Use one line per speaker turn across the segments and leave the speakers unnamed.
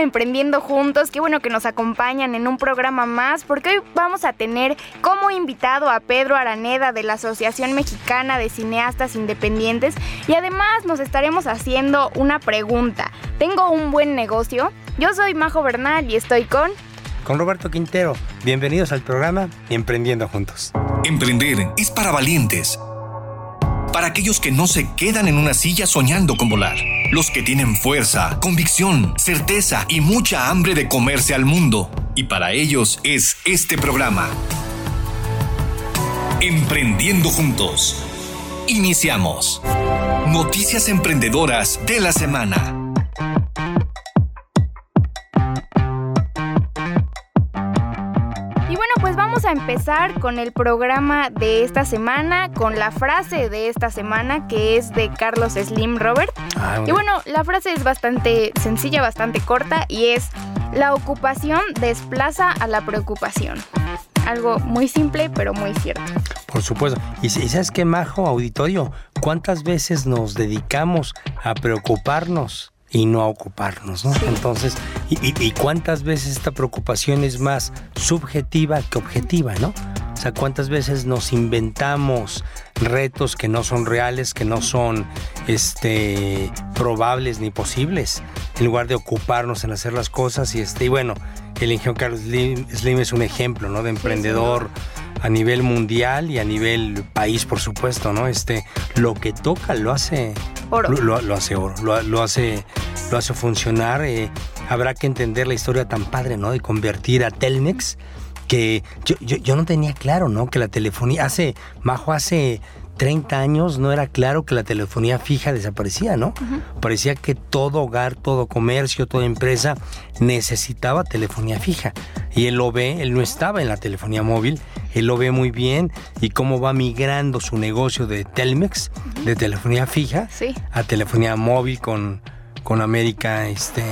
Emprendiendo Juntos. Qué bueno que nos acompañan en un programa más, porque hoy vamos a tener como invitado a Pedro Araneda de la Asociación Mexicana de Cineastas Independientes y además nos estaremos haciendo una pregunta. ¿Tengo un buen negocio? Yo soy Majo Bernal y estoy con...
Con Roberto Quintero. Bienvenidos al programa Emprendiendo Juntos.
Emprender es para valientes para aquellos que no se quedan en una silla soñando con volar. Los que tienen fuerza, convicción, certeza y mucha hambre de comerse al mundo. Y para ellos es este programa. Emprendiendo juntos. Iniciamos. Noticias emprendedoras de la semana.
A empezar con el programa de esta semana, con la frase de esta semana que es de Carlos Slim Robert. Ah, y bueno, la frase es bastante sencilla, bastante corta y es, la ocupación desplaza a la preocupación. Algo muy simple, pero muy cierto.
Por supuesto. Y, sabes qué, Majo, auditorio, ¿cuántas veces nos dedicamos a preocuparnos? Y no a ocuparnos, ¿no? Entonces, y, cuántas veces esta preocupación es más subjetiva que objetiva, ¿no? O sea, cuántas veces nos inventamos retos que no son reales, que no son este, probables ni posibles, en lugar de ocuparnos en hacer las cosas y este, y bueno, el ingeniero Carlos Slim, es un ejemplo, ¿no? De emprendedor a nivel mundial y a nivel país, por supuesto, ¿no? Este, lo que toca lo hace oro. Lo, hace oro, lo, hace, lo hace funcionar. Eh, habrá que entender la historia tan padre, ¿no? De convertir a Telmex, que yo, yo, no tenía claro, ¿no? Que la telefonía hace, Majo, hace 30 años no era claro que la telefonía fija desaparecía, ¿no? Parecía que todo hogar, todo comercio, toda empresa necesitaba telefonía fija. Y él lo ve, él no estaba en la telefonía móvil, él lo ve muy bien y cómo va migrando su negocio de Telmex, de telefonía fija, a telefonía móvil con, con América, este,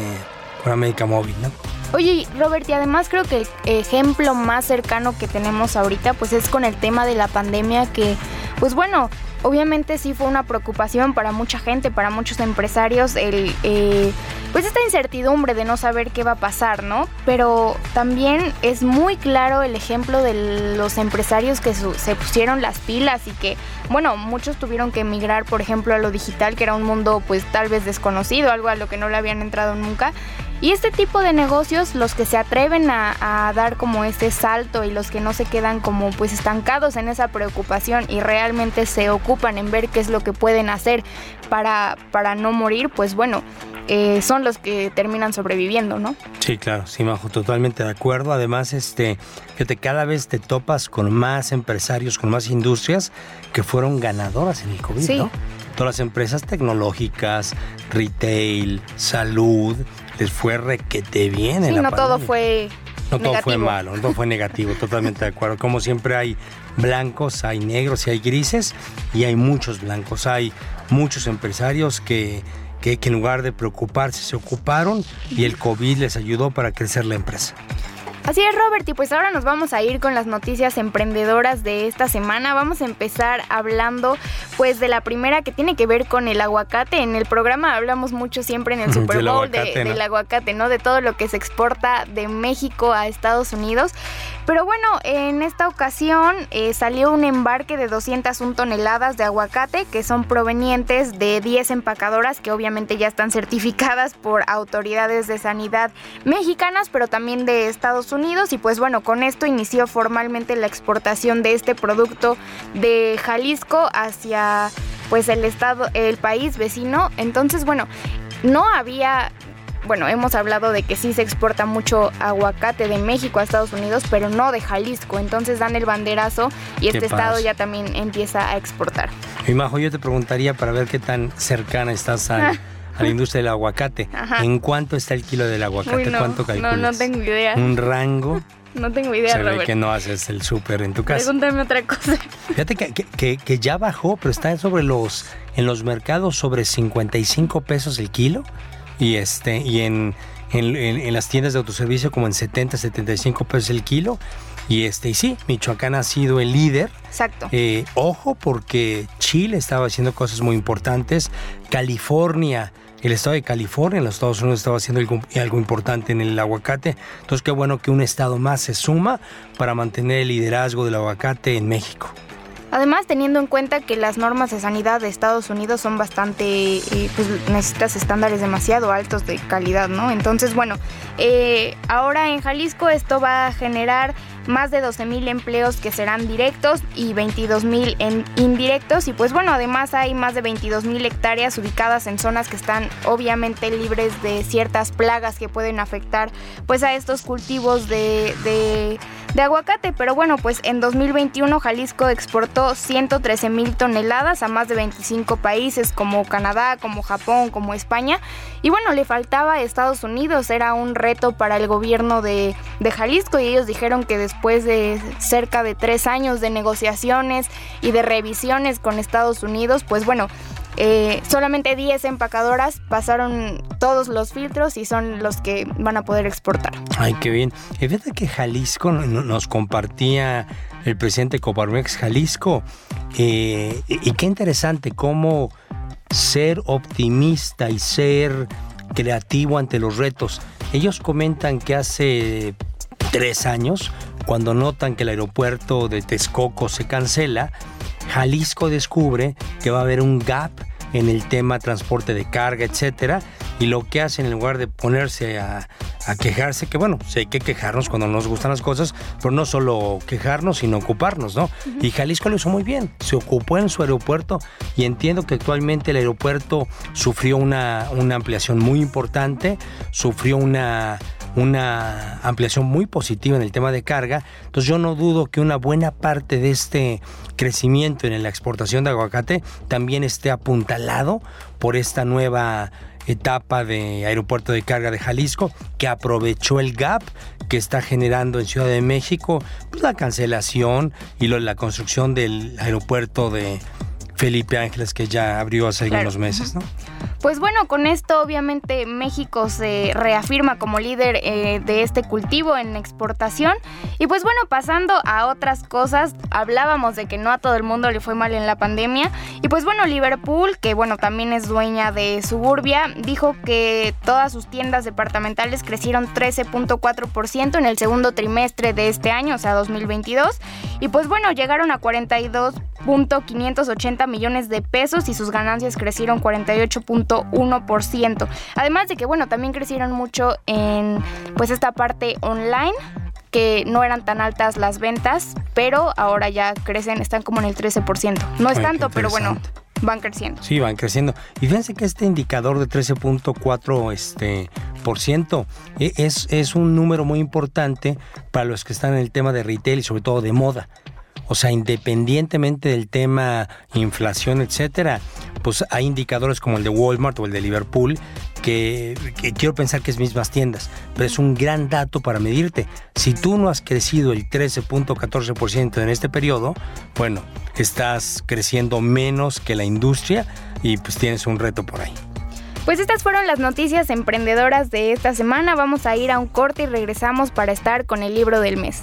con América Móvil, ¿no?
Oye, Robert, y además creo que el ejemplo más cercano que tenemos ahorita, pues es con el tema de la pandemia que, pues bueno, obviamente sí fue una preocupación para mucha gente, para muchos empresarios, el, eh, pues esta incertidumbre de no saber qué va a pasar, ¿no? Pero también es muy claro el ejemplo de los empresarios que se pusieron las pilas y que, bueno, muchos tuvieron que emigrar, por ejemplo, a lo digital, que era un mundo pues tal vez desconocido, algo a lo que no le habían entrado nunca. Y este tipo de negocios, los que se atreven a, dar como este salto y los que no se quedan como pues estancados en esa preocupación y realmente se ocupan en ver qué es lo que pueden hacer para, para no morir, pues bueno, eh, son los que terminan sobreviviendo, ¿no?
Sí, claro, sí, Majo, totalmente de acuerdo. Además, este, que cada vez te topas con más empresarios, con más industrias que fueron ganadoras en el COVID, ¿no? Todas las empresas tecnológicas, retail, salud, les fue requete bien
sí,
en la
no todo fue
no todo fue malo, no todo fue negativo, totalmente de acuerdo. Como siempre hay blancos, hay negros y hay grises y hay muchos blancos. Hay muchos empresarios que, que, que en lugar de preocuparse se ocuparon y el COVID les ayudó para crecer la empresa.
Así es, Robert, y pues ahora nos vamos a ir con las noticias emprendedoras de esta semana. Vamos a empezar hablando pues de la primera que tiene que ver con el aguacate. En el programa hablamos mucho siempre en el Super Bowl del aguacate, ¿no? De todo lo que se exporta de México a Estados Unidos. Pero bueno, en esta ocasión eh, salió un embarque de 201 toneladas de aguacate que son provenientes de 10 empacadoras que obviamente ya están certificadas por autoridades de sanidad mexicanas, pero también de Estados Unidos. Y pues bueno, con esto inició formalmente la exportación de este producto de Jalisco hacia pues el estado, el país vecino. Entonces, bueno, no había bueno, hemos hablado de que sí se exporta mucho aguacate de México a Estados Unidos, pero no de Jalisco. Entonces dan el banderazo y este estado ya también empieza a exportar.
Mi Majo, yo te preguntaría para ver qué tan cercana estás a, la industria del aguacate. ¿En cuánto está el kilo del aguacate? ¿Cuánto calculas?
No, no tengo idea.
¿Un rango?
No tengo idea, Se
ve que no haces el súper en tu casa.
Pregúntame otra cosa.
Fíjate que, que, que, ya bajó, pero está sobre los, en los mercados sobre 55 pesos el kilo y este y en, en, las tiendas de autoservicio como en 70, 75 pesos el kilo. Y este, y sí, Michoacán ha sido el líder.
Exacto.
Eh, ojo, porque Chile estaba haciendo cosas muy importantes. California el estado de California, en los Estados Unidos estaba haciendo algo, importante en el aguacate. Entonces qué bueno que un estado más se suma para mantener el liderazgo del aguacate en México.
Además, teniendo en cuenta que las normas de sanidad de Estados Unidos son bastante, eh, pues necesitas estándares demasiado altos de calidad, ¿no? Entonces, bueno, eh, ahora en Jalisco esto va a generar más de 12 mil empleos que serán directos y 22 mil indirectos. Y pues bueno, además hay más de 22 mil hectáreas ubicadas en zonas que están obviamente libres de ciertas plagas que pueden afectar pues a estos cultivos de, de aguacate. Pero bueno, pues en 2021 Jalisco exportó 113 mil toneladas a más de 25 países como Canadá, como Japón, como España. Y bueno, le faltaba a Estados Unidos, era un reto para el gobierno de, de Jalisco y ellos dijeron que después después de cerca de tres años de negociaciones y de revisiones con Estados Unidos, pues bueno, eh, solamente 10 empacadoras pasaron todos los filtros y son los que van a poder exportar.
Ay, qué bien. Es verdad que Jalisco nos compartía el presidente Coparmex Jalisco. Eh, y qué interesante cómo ser optimista y ser creativo ante los retos. Ellos comentan que hace tres años cuando notan que el aeropuerto de Texcoco se cancela, Jalisco descubre que va a haber un gap en el tema transporte de carga, etcétera, y lo que hacen en lugar de ponerse a, quejarse, que bueno, sí hay que quejarnos cuando nos gustan las cosas, pero no solo quejarnos, sino ocuparnos, ¿no? Y Jalisco lo hizo muy bien, se ocupó en su aeropuerto y entiendo que actualmente el aeropuerto sufrió una, una ampliación muy importante, sufrió una una ampliación muy positiva en el tema de carga. Entonces yo no dudo que una buena parte de este crecimiento en la exportación de aguacate también esté apuntalado por esta nueva etapa de aeropuerto de carga de Jalisco que aprovechó el gap que está generando en Ciudad de México pues, la cancelación y la construcción del aeropuerto de Felipe Ángeles que ya abrió hace algunos meses, ¿no?
Pues bueno, con esto obviamente México se reafirma como líder eh, de este cultivo en exportación. Y pues bueno, pasando a otras cosas, hablábamos de que no a todo el mundo le fue mal en la pandemia. Y pues bueno, Liverpool, que bueno, también es dueña de Suburbia, dijo que todas sus tiendas departamentales crecieron 13.4% en el segundo trimestre de este año, o sea, 2022. Y pues bueno, llegaron a 42.580 millones de pesos y sus ganancias crecieron 48.1%. Además de que, bueno, también crecieron mucho en pues esta parte online que no eran tan altas las ventas, pero ahora ya crecen, están como en el 13%. No es tanto, pero bueno, van creciendo.
Sí, van creciendo. Y fíjense que este indicador de 13.4 este, por ciento e, es, es un número muy importante para los que están en el tema de retail y sobre todo de moda. O sea, independientemente del tema inflación, etcétera, pues hay indicadores como el de Walmart o el de Liverpool que, quiero pensar que es mismas tiendas, pero es un gran dato para medirte. Si tú no has crecido el 13.14% en este periodo, bueno, estás creciendo menos que la industria y pues tienes un reto por ahí.
Pues estas fueron las noticias emprendedoras de esta semana. Vamos a ir a un corte y regresamos para estar con el libro del mes.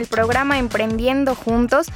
El programa Emprendiendo Juntos.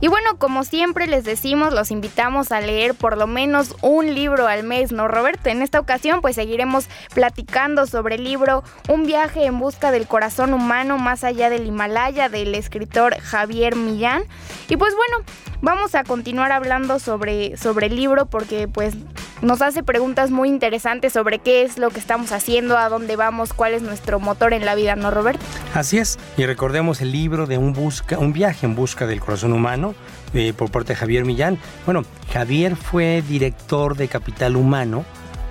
Y bueno, como siempre les decimos, los invitamos a leer por lo menos un libro al mes, ¿no, Roberto? En esta ocasión, pues seguiremos platicando sobre el libro Un viaje en busca del corazón humano más allá del Himalaya del escritor Javier Millán. Y pues bueno, vamos a continuar hablando sobre, sobre el libro porque pues nos hace preguntas muy interesantes sobre qué es lo que estamos haciendo, a dónde vamos, cuál es nuestro motor en la vida, ¿no, Roberto?
Así es, y recordemos el libro de un, busca, un viaje en busca del corazón humano eh, por parte de Javier Millán. Bueno, Javier fue director de Capital Humano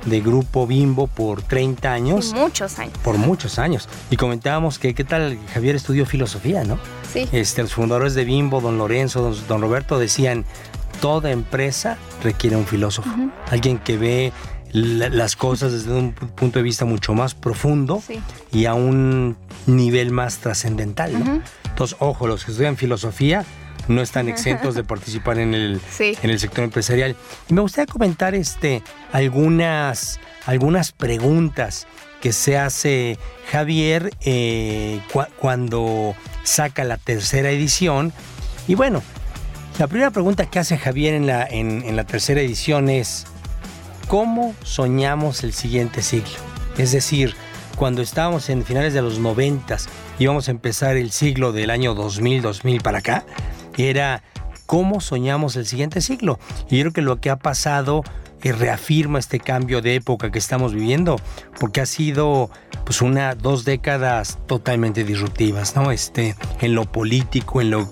de Grupo Bimbo por 30 años.
Por muchos años.
Por muchos años. Y comentábamos que qué tal Javier estudió filosofía, ¿no?
Sí.
Este, los fundadores de Bimbo, don Lorenzo, don, don Roberto, decían, toda empresa requiere un filósofo, alguien que ve las cosas desde un punto de vista mucho más profundo y a un nivel más trascendental. ¿no? Entonces, ojo, los que estudian filosofía no están exentos de participar en el, en el sector empresarial. Y me gustaría comentar este, algunas, algunas preguntas que se hace Javier eh, cuando saca la tercera edición. Y bueno, la primera pregunta que hace Javier en la, en la tercera edición es, ¿cómo soñamos el siguiente siglo? Es decir, cuando estábamos en finales de los noventas, íbamos a empezar el siglo del año 2000, 2000 para acá, era cómo soñamos el siguiente siglo. Y yo creo que lo que ha pasado reafirma este cambio de época que estamos viviendo, porque ha sido pues una dos décadas totalmente disruptivas, ¿no? Este, en lo político, en lo,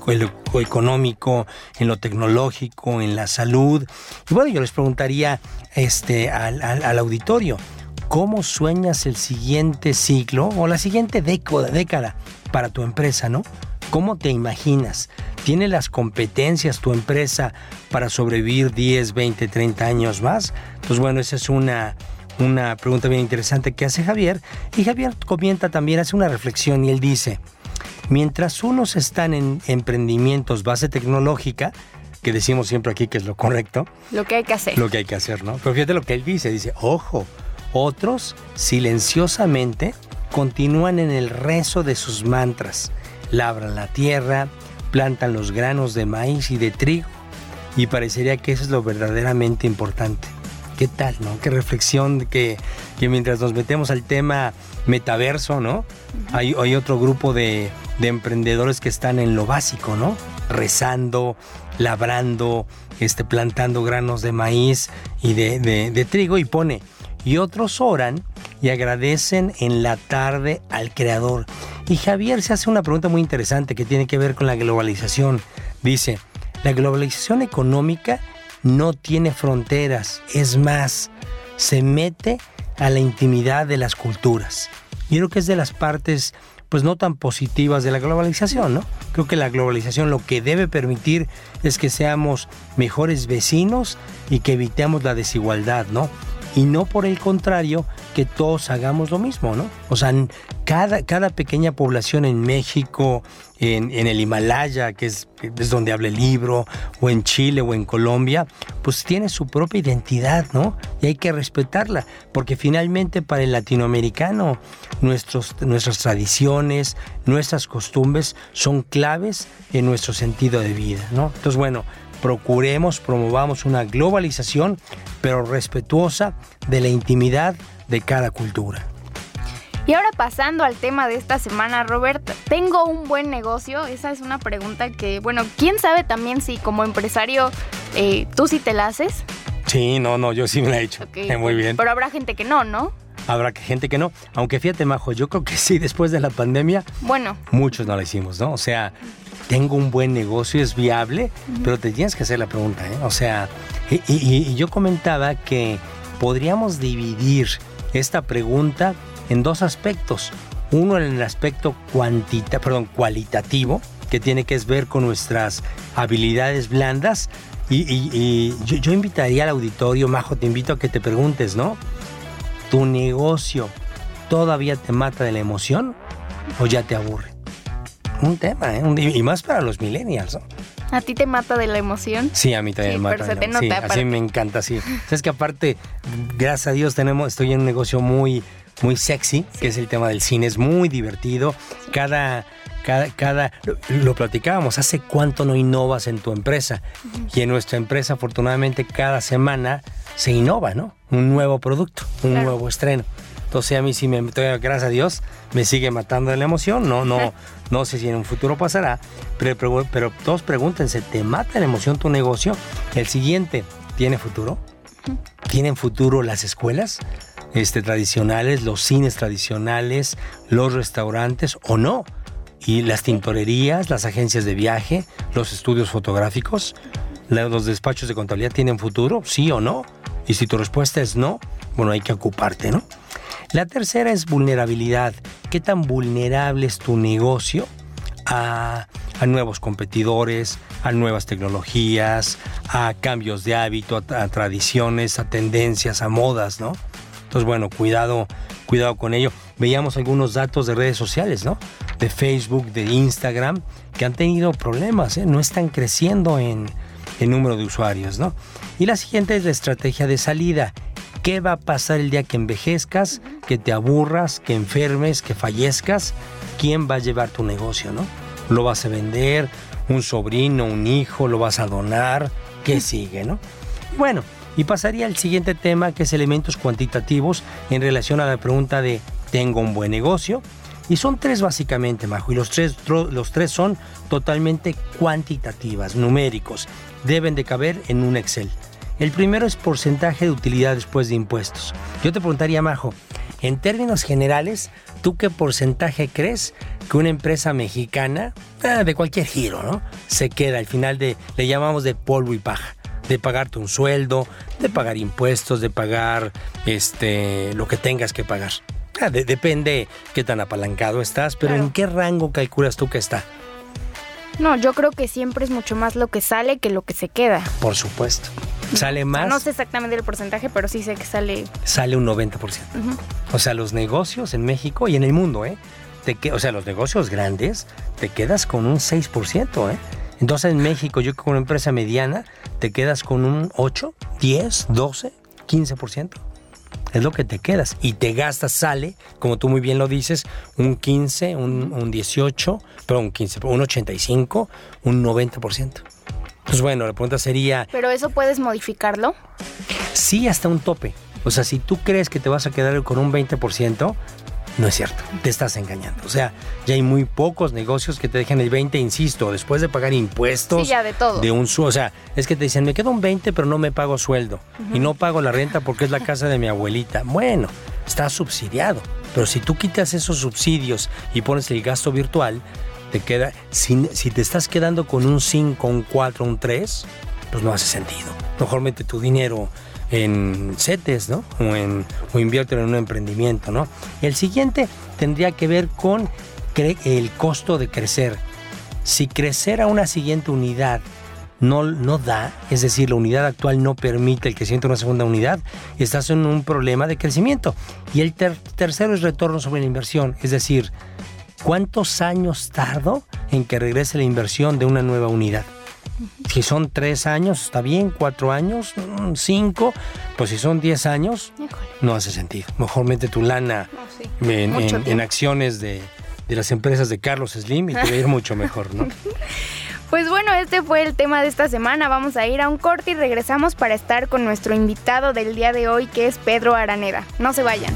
económico, en lo tecnológico, en la salud. Y bueno, yo les preguntaría este, al, al auditorio, ¿cómo sueñas el siguiente siglo o la siguiente década, década para tu empresa, ¿no? ¿Cómo te imaginas? ¿Tiene las competencias tu empresa para sobrevivir 10, 20, 30 años más? Pues bueno, esa es una, una pregunta bien interesante que hace Javier. Y Javier comenta también, hace una reflexión y él dice, mientras unos están en emprendimientos base tecnológica, que decimos siempre aquí que es lo correcto.
Lo que hay que hacer.
Lo que hay que hacer, ¿no? Pero fíjate lo que él dice, dice, ojo, otros silenciosamente continúan en el rezo de sus mantras labran la tierra, plantan los granos de maíz y de trigo, y parecería que eso es lo verdaderamente importante. ¿Qué tal, no? Qué reflexión que, que mientras nos metemos al tema metaverso, ¿no? hay, hay, otro grupo de, de, emprendedores que están en lo básico, ¿no? Rezando, labrando, este, plantando granos de maíz y de, de, de trigo y pone, y otros oran y agradecen en la tarde al Creador. Y Javier se hace una pregunta muy interesante que tiene que ver con la globalización. Dice, la globalización económica no tiene fronteras, es más, se mete a la intimidad de las culturas. Y creo que es de las partes pues no tan positivas de la globalización, ¿no? Creo que la globalización lo que debe permitir es que seamos mejores vecinos y que evitemos la desigualdad, ¿no? Y no por el contrario que todos hagamos lo mismo, ¿no? O sea, cada, cada pequeña población en México, en, el Himalaya, que es, es, donde habla el libro, o en Chile o en Colombia, pues tiene su propia identidad, ¿no? Y hay que respetarla, porque finalmente para el latinoamericano nuestros, nuestras tradiciones, nuestras costumbres son claves en nuestro sentido de vida, ¿no? Entonces, bueno, procuremos, promovamos una globalización, pero respetuosa de la intimidad de cada cultura.
Y ahora pasando al tema de esta semana, Robert, ¿tengo un buen negocio? Esa es una pregunta que, bueno, quién sabe también si como empresario eh, tú sí te la haces.
Sí, no, no, yo sí me la he hecho. Muy bien.
Pero habrá gente que no, ¿no?
Habrá gente que no. Aunque fíjate, Majo, yo creo que sí, después de la pandemia.
Bueno.
Muchos no la hicimos, ¿no? O sea, tengo un buen negocio, es viable, pero te tienes que hacer la pregunta, ¿eh? O sea, y, yo comentaba que podríamos dividir esta pregunta en dos aspectos. Uno en el aspecto cuantita, perdón, cualitativo, que tiene que ver con nuestras habilidades blandas. Y, yo, yo, invitaría al auditorio, Majo, te invito a que te preguntes, ¿no? ¿Tu negocio todavía te mata de la emoción o ya te aburre? Un tema, ¿eh? y más para los millennials.
¿A ti te mata de la emoción?
Sí, a mí también me mata.
Pero se te nota,
así me encanta, sí. Es que aparte, gracias a Dios, tenemos, estoy en un negocio muy, muy sexy, que es el tema del cine. Es muy divertido. Cada, cada, cada, lo, platicábamos, ¿hace cuánto no innovas en tu empresa? Y en nuestra empresa, afortunadamente, cada semana se innova, ¿no? Un nuevo producto, un nuevo estreno. Entonces a mí sí me, gracias a Dios, me sigue matando la emoción. No, no, no sé si en un futuro pasará, pero, pero, todos pregúntense, ¿te mata la emoción tu negocio? El siguiente, ¿tiene futuro? ¿Tienen futuro las escuelas este, tradicionales, los cines tradicionales, los restaurantes o no? ¿Y las tintorerías, las agencias de viaje, los estudios fotográficos, los despachos de contabilidad tienen futuro? ¿Sí o no? Y si tu respuesta es no, bueno, hay que ocuparte, ¿no? La tercera es vulnerabilidad. ¿Qué tan vulnerable es tu negocio a, nuevos competidores, a nuevas tecnologías, a cambios de hábito, a, tradiciones, a tendencias, a modas, ¿no? Entonces, bueno, cuidado, cuidado con ello. Veíamos algunos datos de redes sociales, ¿no? De Facebook, de Instagram, que han tenido problemas, ¿eh? no están creciendo en, en número de usuarios, ¿no? Y la siguiente es la estrategia de salida. ¿Qué va a pasar el día que envejezcas, que te aburras, que enfermes, que fallezcas? ¿Quién va a llevar tu negocio, no? ¿Lo vas a vender? ¿Un sobrino, un hijo? ¿Lo vas a donar? ¿Qué sigue, no? Bueno, y pasaría al siguiente tema que es elementos cuantitativos en relación a la pregunta de ¿tengo un buen negocio? Y son tres básicamente, Majo, y los tres, los tres son totalmente cuantitativas, numéricos. Deben de caber en un Excel. El primero es porcentaje de utilidad después de impuestos. Yo te preguntaría, Majo, en términos generales, ¿tú qué porcentaje crees que una empresa mexicana, ah, de cualquier giro, ¿no? Se queda al final de, le llamamos de polvo y paja, de pagarte un sueldo, de pagar impuestos, de pagar este, lo que tengas que pagar. Ah, depende qué tan apalancado estás, pero ¿en qué rango calculas tú que está?
No, yo creo que siempre es mucho más lo que sale que lo que se queda.
Por supuesto. Sale más.
No sé exactamente el porcentaje, pero sí sé que sale.
Sale un 90%. O sea, los negocios en México y en el mundo, ¿eh? Te o sea, los negocios grandes, te quedas con un 6%, ¿eh? Entonces en México, yo como una empresa mediana, te quedas con un 8, 10, 12, 15%. Es lo que te quedas. Y te gastas, sale, como tú muy bien lo dices, un 15, un, un 18, pero un 15, un 85, un 90%. Pues bueno, la pregunta sería...
¿Pero eso puedes modificarlo?
Sí, hasta un tope. O sea, si tú crees que te vas a quedar con un 20%, no es cierto, te estás engañando. O sea, ya hay muy pocos negocios que te dejan el 20, insisto, después de pagar impuestos.
Sí, ya de todo.
De un o sea, es que te dicen, me quedo un 20, pero no me pago sueldo. Y no pago la renta porque es la casa de mi abuelita. Bueno, está subsidiado. Pero si tú quitas esos subsidios y pones el gasto virtual, te queda, si, te estás quedando con un 5, un 4, un 3, pues no hace sentido. Mejor mete tu dinero en CETES, ¿no? O, en, o invierte en un emprendimiento, ¿no? El siguiente tendría que ver con el costo de crecer. Si crecer a una siguiente unidad no, no da, es decir, la unidad actual no permite el crecimiento de una segunda unidad, estás en un problema de crecimiento. Y el tercero es retorno sobre la inversión, es decir, ¿cuántos años tardo en que regrese la inversión de una nueva unidad? Si son tres años, está bien, cuatro años, mm, cinco, pues si son diez años, no hace sentido. Mejor mete tu lana en, acciones de, de, las empresas de Carlos Slim y te va a ir mucho mejor, ¿no?
Pues bueno, este fue el tema de esta semana. Vamos a ir a un corte y regresamos para estar con nuestro invitado del día de hoy, que es Pedro Araneda. No se vayan.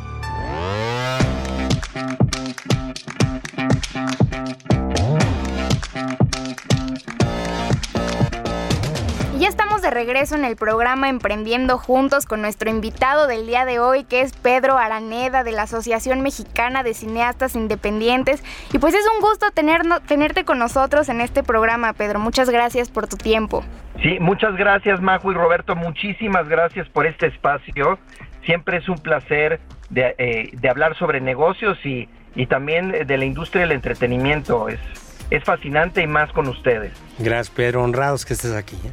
Ya estamos de regreso en el programa Emprendiendo Juntos con nuestro invitado del día de hoy, que es Pedro Araneda de la Asociación Mexicana de Cineastas Independientes. Y pues es un gusto tener, tenerte con nosotros en este programa, Pedro. Muchas gracias por tu tiempo.
Sí, muchas gracias, Majo y Roberto. Muchísimas gracias por este espacio. Siempre es un placer de, eh, hablar sobre negocios y, y también de la industria del entretenimiento. Es, es fascinante y más con ustedes.
Gracias, Pedro. Honrados que estés aquí. ¿eh?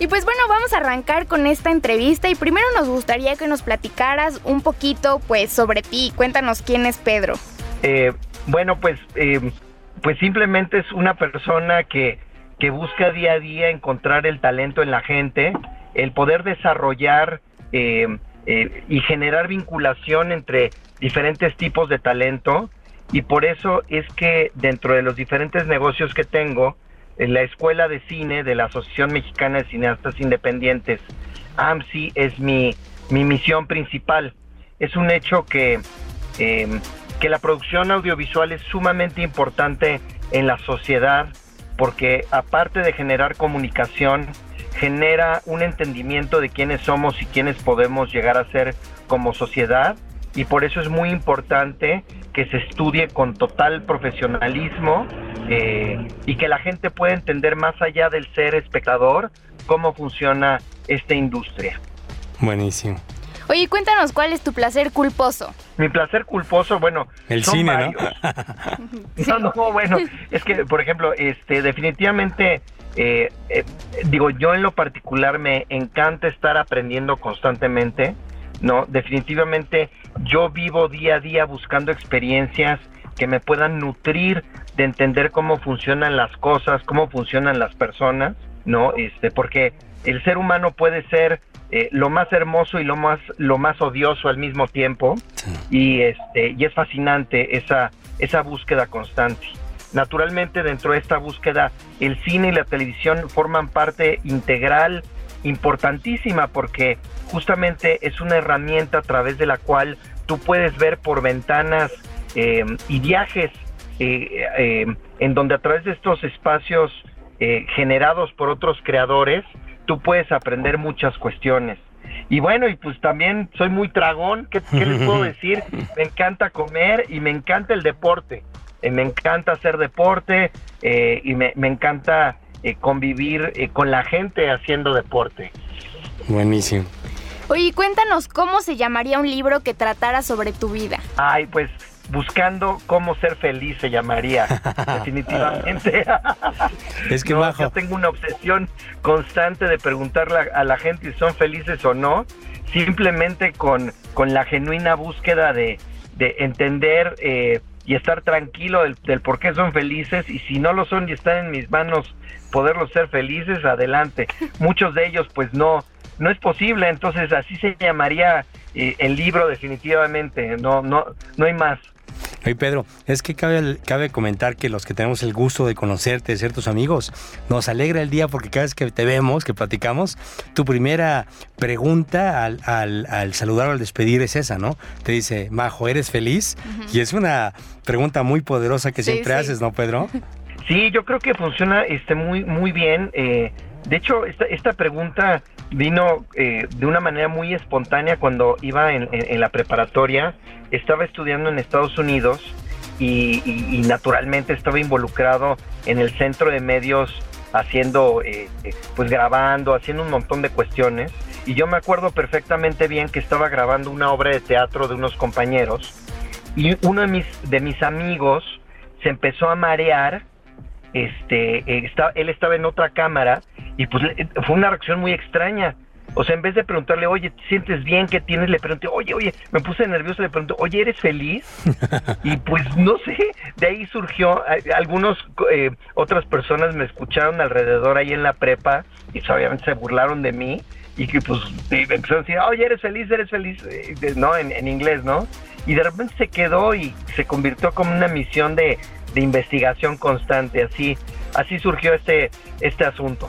Y pues bueno, vamos a arrancar con esta entrevista y primero nos gustaría que nos platicaras un poquito pues sobre ti. Cuéntanos quién es Pedro.
Eh, bueno, pues, eh, pues simplemente es una persona que, que busca día a día encontrar el talento en la gente, el poder desarrollar eh, y generar vinculación entre diferentes tipos de talento y por eso es que dentro de los diferentes negocios que tengo, en la Escuela de Cine de la Asociación Mexicana de Cineastas Independientes. AMSI es mi, mi misión principal. Es un hecho que, em, que la producción audiovisual es sumamente importante en la sociedad porque aparte de generar comunicación, genera un entendimiento de quiénes somos y quiénes podemos llegar a ser como sociedad y por eso es muy importante que se estudie con total profesionalismo eh, y que la gente pueda entender más allá del ser espectador cómo funciona esta industria.
Buenísimo.
Oye, cuéntanos cuál es tu placer culposo.
Mi placer culposo, bueno,
el cine,
¿no? no, no, bueno, es que, por ejemplo, este, definitivamente, eh, eh, digo, yo en lo particular me encanta estar aprendiendo constantemente, ¿no? Definitivamente, yo vivo día a día buscando experiencias que me puedan nutrir de entender cómo funcionan las cosas, cómo funcionan las personas, ¿no? Este, porque el ser humano puede ser eh, lo más hermoso y lo más lo más odioso al mismo tiempo y este y es fascinante esa esa búsqueda constante naturalmente dentro de esta búsqueda el cine y la televisión forman parte integral importantísima porque justamente es una herramienta a través de la cual tú puedes ver por ventanas eh, y viajes eh, en donde a través de estos espacios generados por otros creadores tú puedes aprender muchas cuestiones. Y bueno, y pues también soy muy tragón, ¿qué, les puedo decir? Me encanta comer y me encanta el deporte. Eh, me encanta hacer deporte eh, y me, encanta eh, convivir con la gente haciendo deporte.
Buenísimo.
Oye, cuéntanos cómo se llamaría un libro que tratara sobre tu vida.
Ay, pues buscando cómo ser feliz se llamaría definitivamente
es que
yo tengo una obsesión constante de preguntarle a la gente si son felices o no simplemente con, con la genuina búsqueda de, de entender eh, y estar tranquilo del, del, por qué son felices y si no lo son y están en mis manos poderlos ser felices adelante. Muchos de ellos pues no no es posible. Entonces así se llamaría eh, el libro definitivamente. No no no hay más.
Oye, Pedro, es que cabe, cabe comentar que los que tenemos el gusto de conocerte, de ser tus amigos, nos alegra el día porque cada vez que te vemos, que platicamos, tu primera pregunta al, al, saludar o al despedir es esa, ¿no? Te dice, Majo, ¿eres feliz? Y es una pregunta muy poderosa que siempre haces, ¿no, Pedro?
Sí, yo creo que funciona este, muy, muy bien. Eh, de hecho, esta, esta pregunta vino eh, de una manera muy espontánea cuando iba en, la preparatoria. Estaba estudiando en Estados Unidos y, naturalmente estaba involucrado en el centro de medios haciendo, eh, eh, pues grabando, haciendo un montón de cuestiones. Y yo me acuerdo perfectamente bien que estaba grabando una obra de teatro de unos compañeros y uno de mis, de mis amigos se empezó a marear este, él estaba en otra cámara y pues fue una reacción muy extraña. O sea, en vez de preguntarle, oye, ¿te sientes bien? ¿Qué tienes? Le pregunté, oye, oye, me puse nervioso, le pregunté, oye, ¿eres feliz? y pues no sé, de ahí surgió, algunos, eh, otras personas me escucharon alrededor ahí en la prepa y pues, obviamente se burlaron de mí y que pues me empezaron a decir, oye, ¿eres feliz? ¿Eres feliz? Eh, ¿No? En, en inglés, ¿no? Y de repente se quedó y se convirtió como una misión de de investigación constante. Así, así surgió este, este asunto.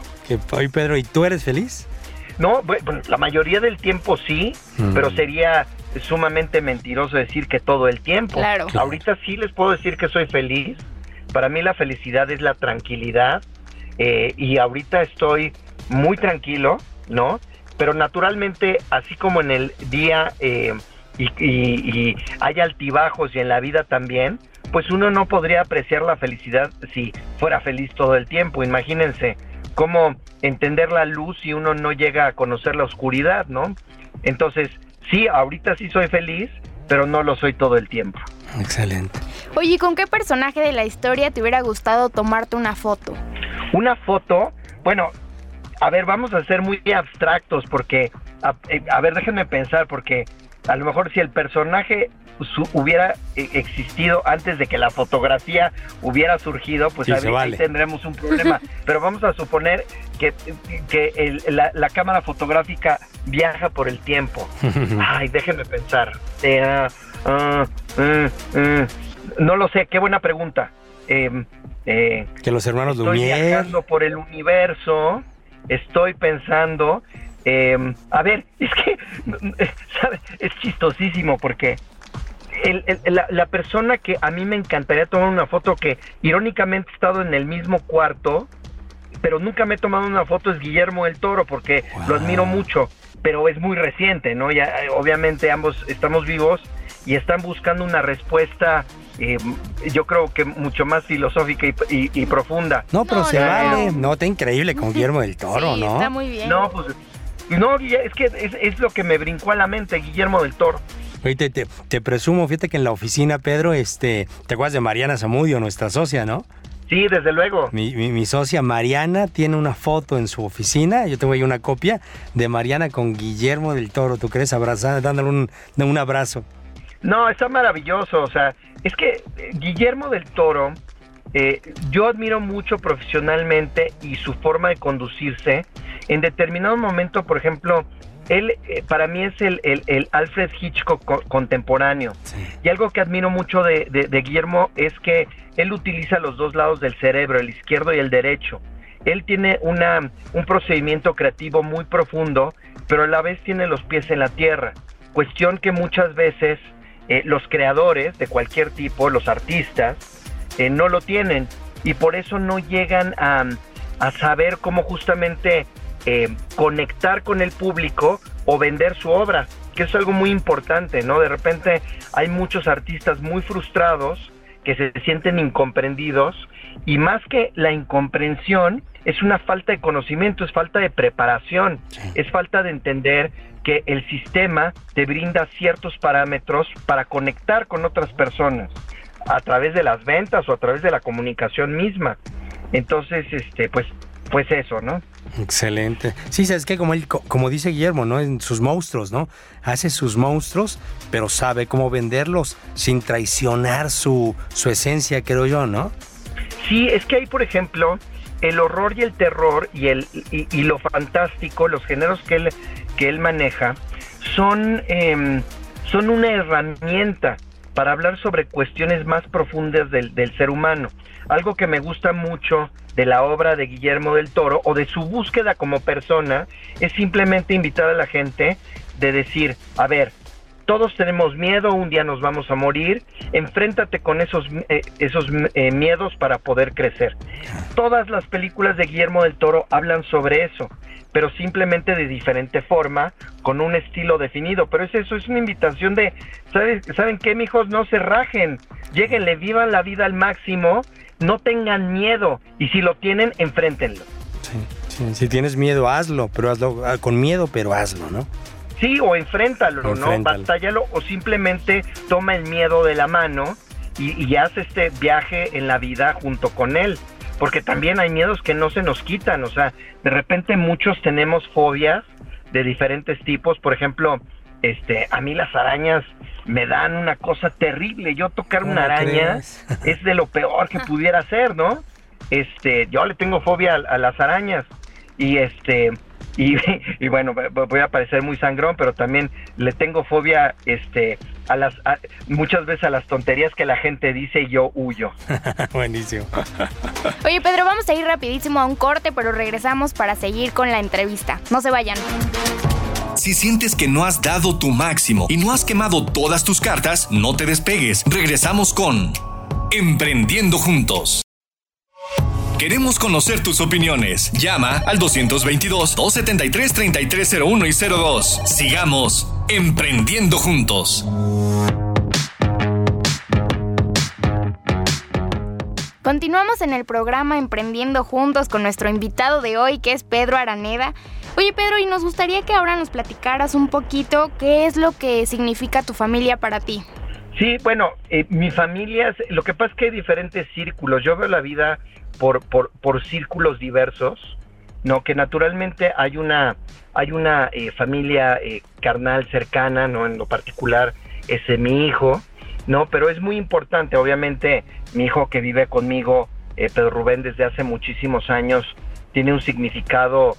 Oye, Pedro, ¿y tú eres feliz?
No, bueno, la mayoría del tiempo sí, mm. pero sería sumamente mentiroso decir que todo el tiempo.
Claro.
Ahorita sí les puedo decir que soy feliz. Para mí la felicidad es la tranquilidad eh, y ahorita estoy muy tranquilo, ¿no? Pero naturalmente, así como en el día eh, y, y, hay altibajos y en la vida también, pues uno no podría apreciar la felicidad si fuera feliz todo el tiempo. Imagínense cómo entender la luz si uno no llega a conocer la oscuridad, ¿no? Entonces, sí, ahorita sí soy feliz, pero no lo soy todo el tiempo.
Excelente.
Oye, ¿con qué personaje de la historia te hubiera gustado tomarte una foto?
Una foto, bueno, a ver, vamos a ser muy abstractos porque, a, eh, a ver, déjenme pensar, porque a lo mejor si el personaje hubiera eh, existido antes de que la fotografía hubiera surgido, pues ahí, tendremos un problema. Pero vamos a suponer que, que la, cámara fotográfica viaja por el tiempo. Ay, déjenme pensar. Eh, ah, mm, mm. no lo sé, qué buena pregunta. Em,
eh, que los hermanos
estoy viajando por el universo, estoy pensando em, a ver, es que es chistosísimo porque la, persona que a mí me encantaría tomar una foto que irónicamente he estado en el mismo cuarto pero nunca me he tomado una foto es Guillermo del Toro porque lo admiro mucho, pero es muy reciente, ¿no? Ya obviamente ambos estamos vivos y están buscando una respuesta eh, yo creo que mucho más filosófica y, profunda.
No, pero se vale. No, está increíble con Guillermo del Toro, ¿no?
Está muy bien.
No, pues. No, es que es, lo que me brincó a la mente, Guillermo del Toro.
Oye, te, te, presumo, fíjate que en la oficina, Pedro, este, te acuerdas de Mariana Zamudio, nuestra socia, ¿no?
Sí, desde luego.
Mi, mi, socia Mariana tiene una foto en su oficina, yo tengo ahí una copia de Mariana con Guillermo del Toro, ¿tú crees? Abrazada, dándole un, un abrazo.
No, está maravilloso, o sea, es que eh, Guillermo del Toro, eh, yo admiro mucho profesionalmente y su forma de conducirse. En determinado momento, por ejemplo, él eh, para mí es el, el, Alfred Hitchcock contemporáneo. Y algo que admiro mucho de, de, Guillermo es que él utiliza los dos lados del cerebro, el izquierdo y el derecho. Él tiene una, un procedimiento creativo muy profundo, pero a la vez tiene los pies en la tierra. Cuestión que muchas veces eh, los creadores de cualquier tipo, los artistas, eh, no lo tienen. Y por eso no llegan a, saber cómo justamente eh, conectar con el público o vender su obra, que es algo muy importante, ¿no? De repente hay muchos artistas muy frustrados que se sienten incomprendidos y más que la incomprensión es una falta de conocimiento, es falta de preparación, es falta de entender que el sistema te brinda ciertos parámetros para conectar con otras personas a través de las ventas o a través de la comunicación misma. Entonces, este, pues, pues eso, ¿no?
Excelente. Sí, sabes que como como dice Guillermo, ¿no? En sus monstruos, ¿no? Hace sus monstruos, pero sabe cómo venderlos sin traicionar su, su esencia, creo yo, ¿no?
Sí, es que hay, por ejemplo, el horror y el terror y, el, y, lo fantástico, los géneros que él, que él maneja, son, em, son una herramienta para hablar sobre cuestiones más profundas del, del, ser humano. Algo que me gusta mucho de la obra de Guillermo del Toro o de su búsqueda como persona es simplemente invitar a la gente de decir, a ver, todos tenemos miedo, un día nos vamos a morir, enfréntate con esos, eh, esos eh, miedos para poder crecer. Todas las películas de Guillermo del Toro hablan sobre eso, pero simplemente de diferente forma, con un estilo definido. Pero es eso, es una invitación de, ¿saben qué, mijos? No se rajen, lleguenle, vivan la vida al máximo, no tengan miedo, y si lo tienen, enfréntenlo.
si tienes miedo, hazlo, pero hazlo ah, con miedo, pero hazlo, ¿no?
Sí, o enfréntalo, ¿no? Batállalo o simplemente toma el miedo de la mano y, y haz este viaje en la vida junto con él. Porque también hay miedos que no se nos quitan, o sea, de repente muchos tenemos fobias de diferentes tipos, por ejemplo, este, a mí las arañas me dan una cosa terrible, yo tocar una araña es de lo peor que pudiera hacer, ¿no? Este, yo le tengo fobia a las arañas y este, y, bueno, voy a parecer muy sangrón, pero también le tengo fobia este, a las muchas veces a las tonterías que la gente dice y yo huyo.
Buenísimo.
Oye, Pedro, vamos a ir rapidísimo a un corte, pero regresamos para seguir con la entrevista. No se vayan.
Si sientes que no has dado tu máximo y no has quemado todas tus cartas, no te despegues. Regresamos con Emprendiendo Juntos. Queremos conocer tus opiniones. Llama al 222-273-3301 y 02. Sigamos emprendiendo juntos.
Continuamos en el programa Emprendiendo Juntos con nuestro invitado de hoy, que es Pedro Araneda. Oye Pedro, y nos gustaría que ahora nos platicaras un poquito qué es lo que significa tu familia para ti.
Sí, bueno, eh, mi familia, lo que pasa es que hay diferentes círculos. Yo veo la vida por, por, por círculos diversos, ¿no? Que naturalmente hay una, hay una eh, familia eh, carnal cercana, ¿no? En lo particular, es mi hijo, ¿no? Pero es muy importante, obviamente, mi hijo que vive conmigo, eh, Pedro Rubén, desde hace muchísimos años, tiene un significado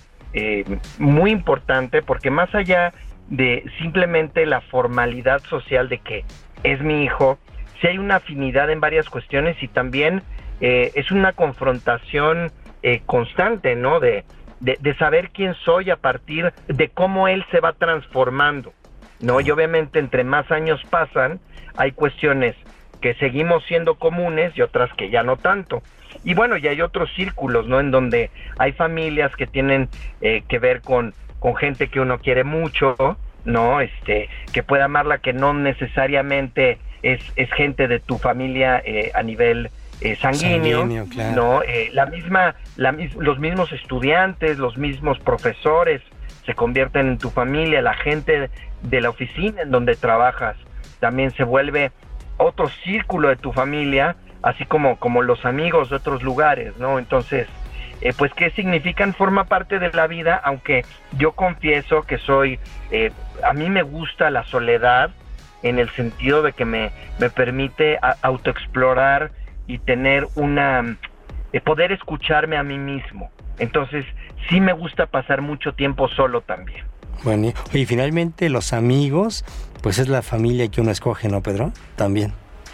muy importante porque más allá de simplemente la formalidad social de que es mi hijo, si hay una afinidad en varias cuestiones y también eh, es una confrontación eh, constante, ¿no? De, de, saber quién soy a partir de cómo él se va transformando, ¿no? Y obviamente entre más años pasan, hay cuestiones que seguimos siendo comunes y otras que ya no tanto. Y bueno, y hay otros círculos, ¿no? En donde hay familias que tienen eh, que ver con, con gente que uno quiere mucho. Este, que puede amarla, que no necesariamente es, es gente de tu familia eh, a nivel eh, sanguíneo, ¿no? la misma, la, los mismos estudiantes, los mismos profesores se convierten en tu familia, la gente de la oficina en donde trabajas también se vuelve otro círculo de tu familia, así como, como los amigos de otros lugares, ¿no? Entonces, eh, pues, ¿qué significan? Forma parte de la vida, aunque yo confieso que soy, eh, a mí me gusta la soledad en el sentido de que me, me permite autoexplorar y tener una, eh, poder escucharme a mí mismo. Entonces, sí me gusta pasar mucho tiempo solo también.
Bueno, y finalmente los amigos, pues es la familia que uno escoge, ¿no, Pedro? También.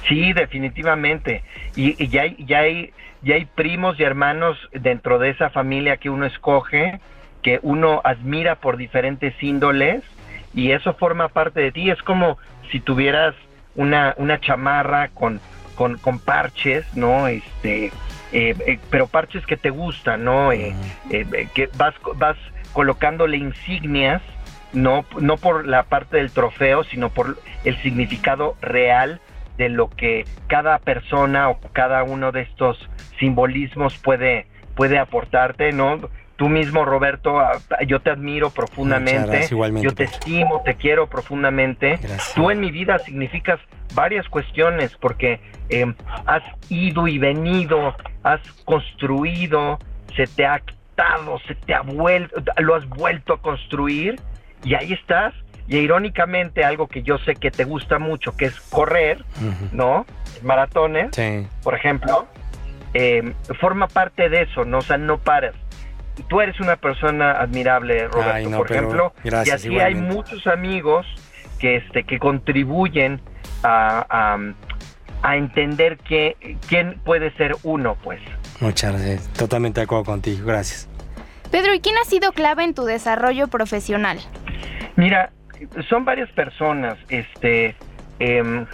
Sí, definitivamente. Y, ya, hay, ya, hay, ya hay primos y hermanos dentro de esa familia que uno escoge, que uno admira por diferentes índoles, y eso forma parte de ti. Es como si tuvieras una, una chamarra con, con, con parches, ¿no? Este, eh, eh, pero parches que te gustan, ¿no? Eh, que vas, vas colocándole insignias, no, no por la parte del trofeo, sino por el significado real de lo que cada persona o cada uno de estos simbolismos puede, puede aportarte, ¿no? Tú mismo, Roberto, yo te admiro profundamente, yo te estimo, te quiero profundamente. Tú en mi vida significas varias cuestiones porque eh, has ido y venido, has construido, se te ha quitado, se te ha vuelto, lo has vuelto a construir y ahí estás. Y irónicamente, algo que yo sé que te gusta mucho, que es correr, ¿no? Maratones, por ejemplo, eh, forma parte de eso, ¿no? O sea, no paras tú eres una persona admirable, Roberto, por ejemplo, y así hay muchos amigos que este que contribuyen a, a, entender que quién puede ser uno, pues.
Muchas gracias, totalmente de acuerdo contigo, gracias.
Pedro, ¿y quién ha sido clave en tu desarrollo profesional?
Mira, son varias personas, este, em,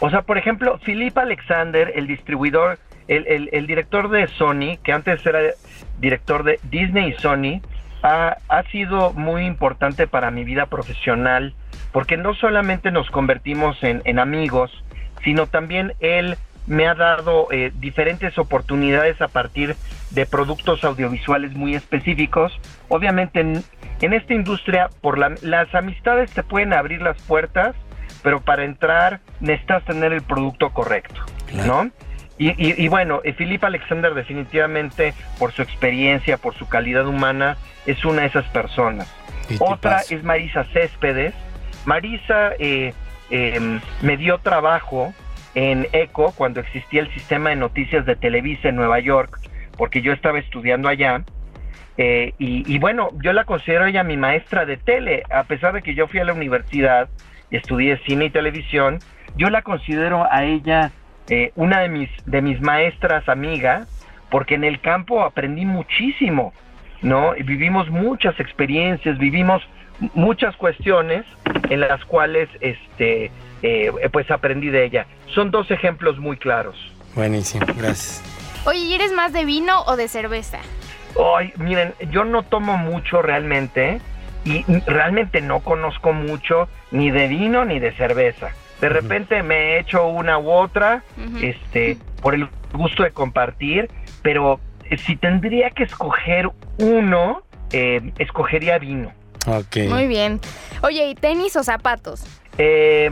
o sea, por ejemplo, Philip Alexander, el distribuidor, el, el director de Sony, que antes era director de Disney y Sony, ha, sido muy importante para mi vida profesional, porque no solamente nos convertimos en, amigos, sino también él me ha dado eh, diferentes oportunidades a partir de productos audiovisuales muy específicos. Obviamente en, esta industria, por las amistades te pueden abrir las puertas, pero para entrar necesitas tener el producto correcto, ¿no? Y, bueno, Philip eh, Alexander definitivamente, por su experiencia, por su calidad humana, es una de esas personas. Otra es Marisa Céspedes. Marisa eh, em, me dio trabajo en ECO cuando existía el sistema de noticias de Televisa en Nueva York, porque yo estaba estudiando allá. Eh, y, bueno, yo la considero ella mi maestra de tele, a pesar de que yo fui a la universidad y estudié cine y televisión, yo la considero a ella eh, una de mis, de mis maestras amiga, porque en el campo aprendí muchísimo, ¿no? Vivimos muchas experiencias, vivimos muchas cuestiones en las cuales este, eh, pues aprendí de ella. Son dos ejemplos muy claros.
Buenísimo, gracias.
Oye, ¿y eres más de vino o de cerveza?
Ay, miren, yo no tomo mucho realmente y realmente no conozco mucho ni de vino ni de cerveza. De repente me he hecho una u otra, este, por el gusto de compartir, pero eh, si tendría que escoger uno, eh, escogería vino.
Ok.
Muy bien. Oye, ¿y tenis o zapatos?
Eh,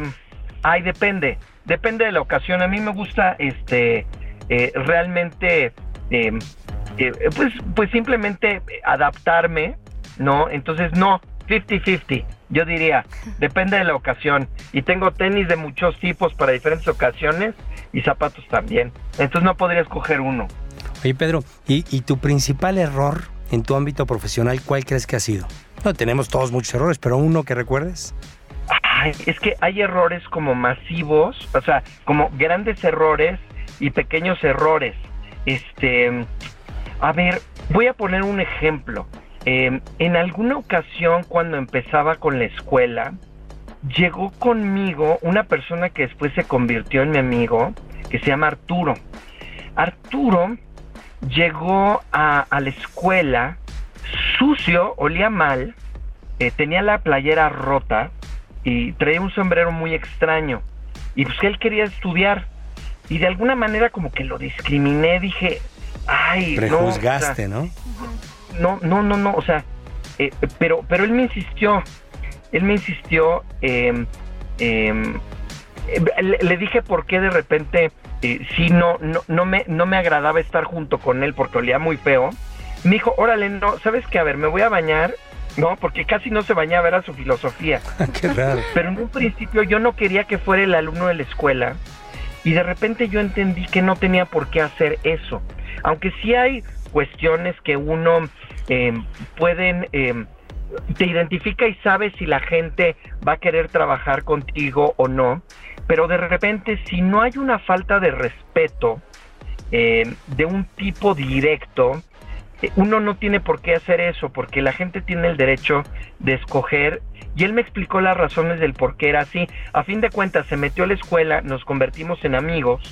ay, depende. Depende de la ocasión. A mí me gusta, este, eh, realmente, pues, pues simplemente adaptarme, ¿no? Entonces, no, 50-50. Yo diría, depende de la ocasión. Y tengo tenis de muchos tipos para diferentes ocasiones y zapatos también. Entonces no podría escoger uno.
Oye, Pedro, ¿y, tu principal error en tu ámbito profesional, cuál crees que ha sido? No, tenemos todos muchos errores, pero uno que recuerdes.
Ay, es que hay errores como masivos, o sea, como grandes errores y pequeños errores. Este, a ver, voy a poner un ejemplo. Em, en alguna ocasión cuando empezaba con la escuela, llegó conmigo una persona que después se convirtió en mi amigo, que se llama Arturo. Arturo llegó a, la escuela sucio, olía mal, eh, tenía la playera rota y traía un sombrero muy extraño. Y pues él quería estudiar. Y de alguna manera como que lo discriminé, dije, ay,
Prejuzgaste, ¿no?
No, no, no, no, o sea, eh, pero, pero él me insistió, él me insistió, em, em, le, dije por qué de repente eh, sí no, no, no, me, no me agradaba estar junto con él porque olía muy feo. Me dijo, órale, no, ¿sabes qué? A ver, me voy a bañar, ¿no? Porque casi no se bañaba, era su filosofía.
qué raro.
Pero en un principio yo no quería que fuera el alumno de la escuela y de repente yo entendí que no tenía por qué hacer eso. Aunque sí hay cuestiones que uno eh, pueden... Eh, te identifica y sabe si la gente va a querer trabajar contigo o no, pero de repente si no hay una falta de respeto eh, de un tipo directo, eh, uno no tiene por qué hacer eso, porque la gente tiene el derecho de escoger. Y él me explicó las razones del por qué era así. A fin de cuentas, se metió a la escuela, nos convertimos en amigos.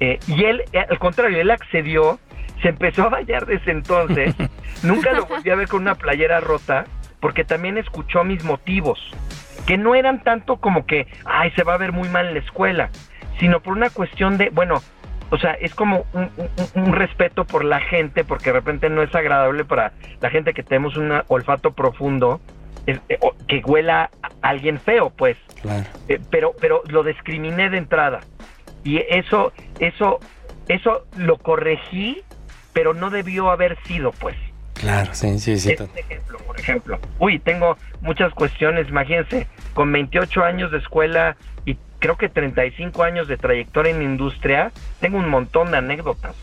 Eh, y él, al contrario, él accedió, se empezó a bañar desde entonces. Nunca lo volví a ver con una playera rota porque también escuchó mis motivos, que no eran tanto como que, ay, se va a ver muy mal en la escuela, sino por una cuestión de, bueno, o sea, es como un, respeto por la gente, porque de repente no es agradable para la gente que tenemos un olfato profundo, eh, que huela a alguien feo, pues. Eh, pero, pero lo discriminé de entrada. Y eso, eso, eso lo corregí, pero no debió haber sido, pues.
Claro, sí, sí, sí.
Este ejemplo, por ejemplo. Uy, tengo muchas cuestiones, imagínense, con 28 años de escuela y creo que 35 años de trayectoria en industria, tengo un montón de anécdotas,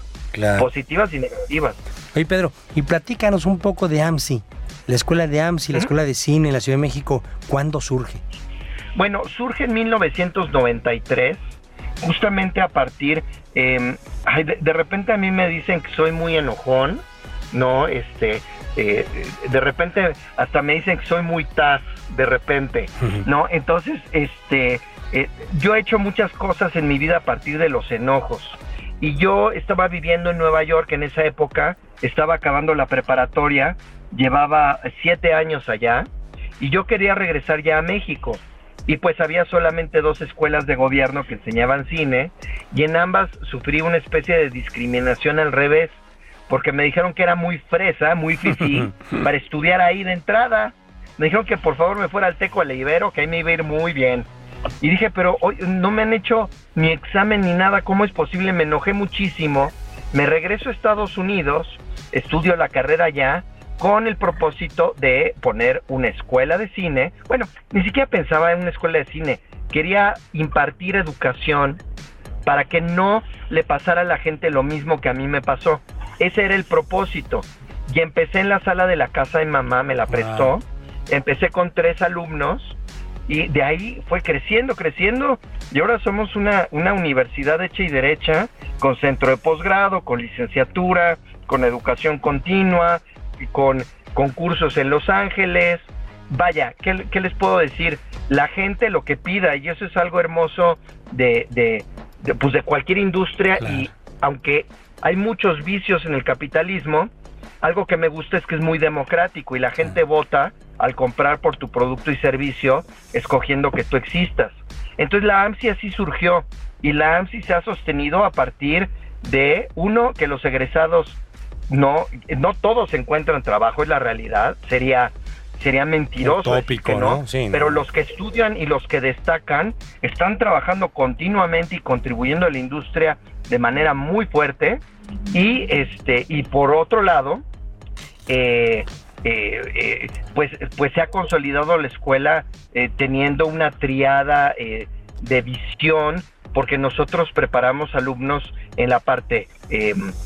positivas y negativas.
Oye, Pedro, y platícanos un poco de AMSI, la escuela de AMSI, la escuela de cine en la Ciudad de México, ¿cuándo surge?
Bueno, surge en 1993, justamente a partir, eh, de repente a mí me dicen que soy muy enojón, ¿no? Este, eh, de repente hasta me dicen que soy muy taz, de repente, ¿no? Entonces, este, eh, yo he hecho muchas cosas en mi vida a partir de los enojos. Y yo estaba viviendo en Nueva York en esa época, estaba acabando la preparatoria, llevaba siete años allá, y yo quería regresar ya a México. Y pues había solamente dos escuelas de gobierno que enseñaban cine, y en ambas sufrí una especie de discriminación al revés porque me dijeron que era muy fresa, muy fifí, para estudiar ahí de entrada. Me dijeron que por favor me fuera al Teco al Ibero, que ahí me iba a ir muy bien. Y dije, pero hoy no me han hecho ni examen ni nada, ¿cómo es posible? Me enojé muchísimo. Me regreso a Estados Unidos, estudio la carrera allá, con el propósito de poner una escuela de cine. Bueno, ni siquiera pensaba en una escuela de cine. Quería impartir educación para que no le pasara a la gente lo mismo que a mí me pasó. Ese era el propósito. Y empecé en la sala de la casa de mamá, me la prestó. Empecé con tres alumnos y de ahí fue creciendo, creciendo. Y ahora somos una, una universidad hecha y derecha, con centro de posgrado, con licenciatura, con educación continua, con concursos en Los Ángeles. Vaya, ¿qué, les puedo decir? La gente lo que pida, y eso es algo hermoso de, de, pues de cualquier industria, y aunque hay muchos vicios en el capitalismo. Algo que me gusta es que es muy democrático y la gente vota al comprar por tu producto y servicio, escogiendo que tú existas. Entonces la AMSI así surgió y la AMSI se ha sostenido a partir de, uno, que los egresados no, no todos encuentran trabajo, es la realidad, sería sería mentiroso
que no,
pero los que estudian y los que destacan están trabajando continuamente y contribuyendo a la industria de manera muy fuerte. Y este y por otro lado eh, eh, eh, pues pues se ha consolidado la escuela teniendo una triada de visión porque nosotros preparamos alumnos en la parte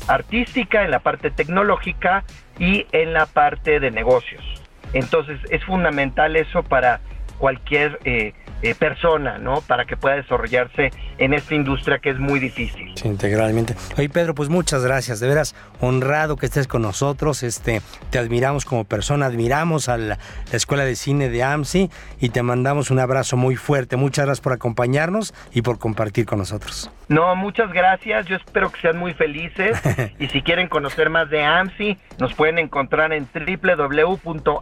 artística, en la parte tecnológica y en la parte de negocios. Entonces es fundamental eso para cualquier eh, persona, ¿no? Para que pueda desarrollarse en esta industria que es muy difícil.
Sí, integralmente. Oye, Pedro, pues muchas gracias. De veras, honrado que estés con nosotros. Este, te admiramos como persona, admiramos a la, Escuela de Cine de AMSI y te mandamos un abrazo muy fuerte. Muchas gracias por acompañarnos y por compartir con nosotros.
No, muchas gracias. Yo espero que sean muy felices. y si quieren conocer más de AMSI, nos pueden encontrar en www.amsi.edu.mx.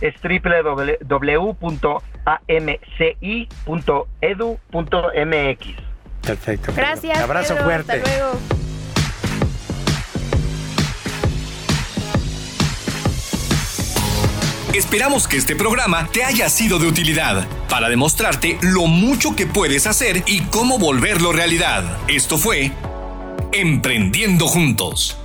Es www www.amci.edu.mx.
Perfecto.
Gracias.
Abrazo fuerte.
Hasta luego.
Esperamos que este programa te haya sido de utilidad para demostrarte lo mucho que puedes hacer y cómo volverlo realidad. Esto fue Emprendiendo Juntos.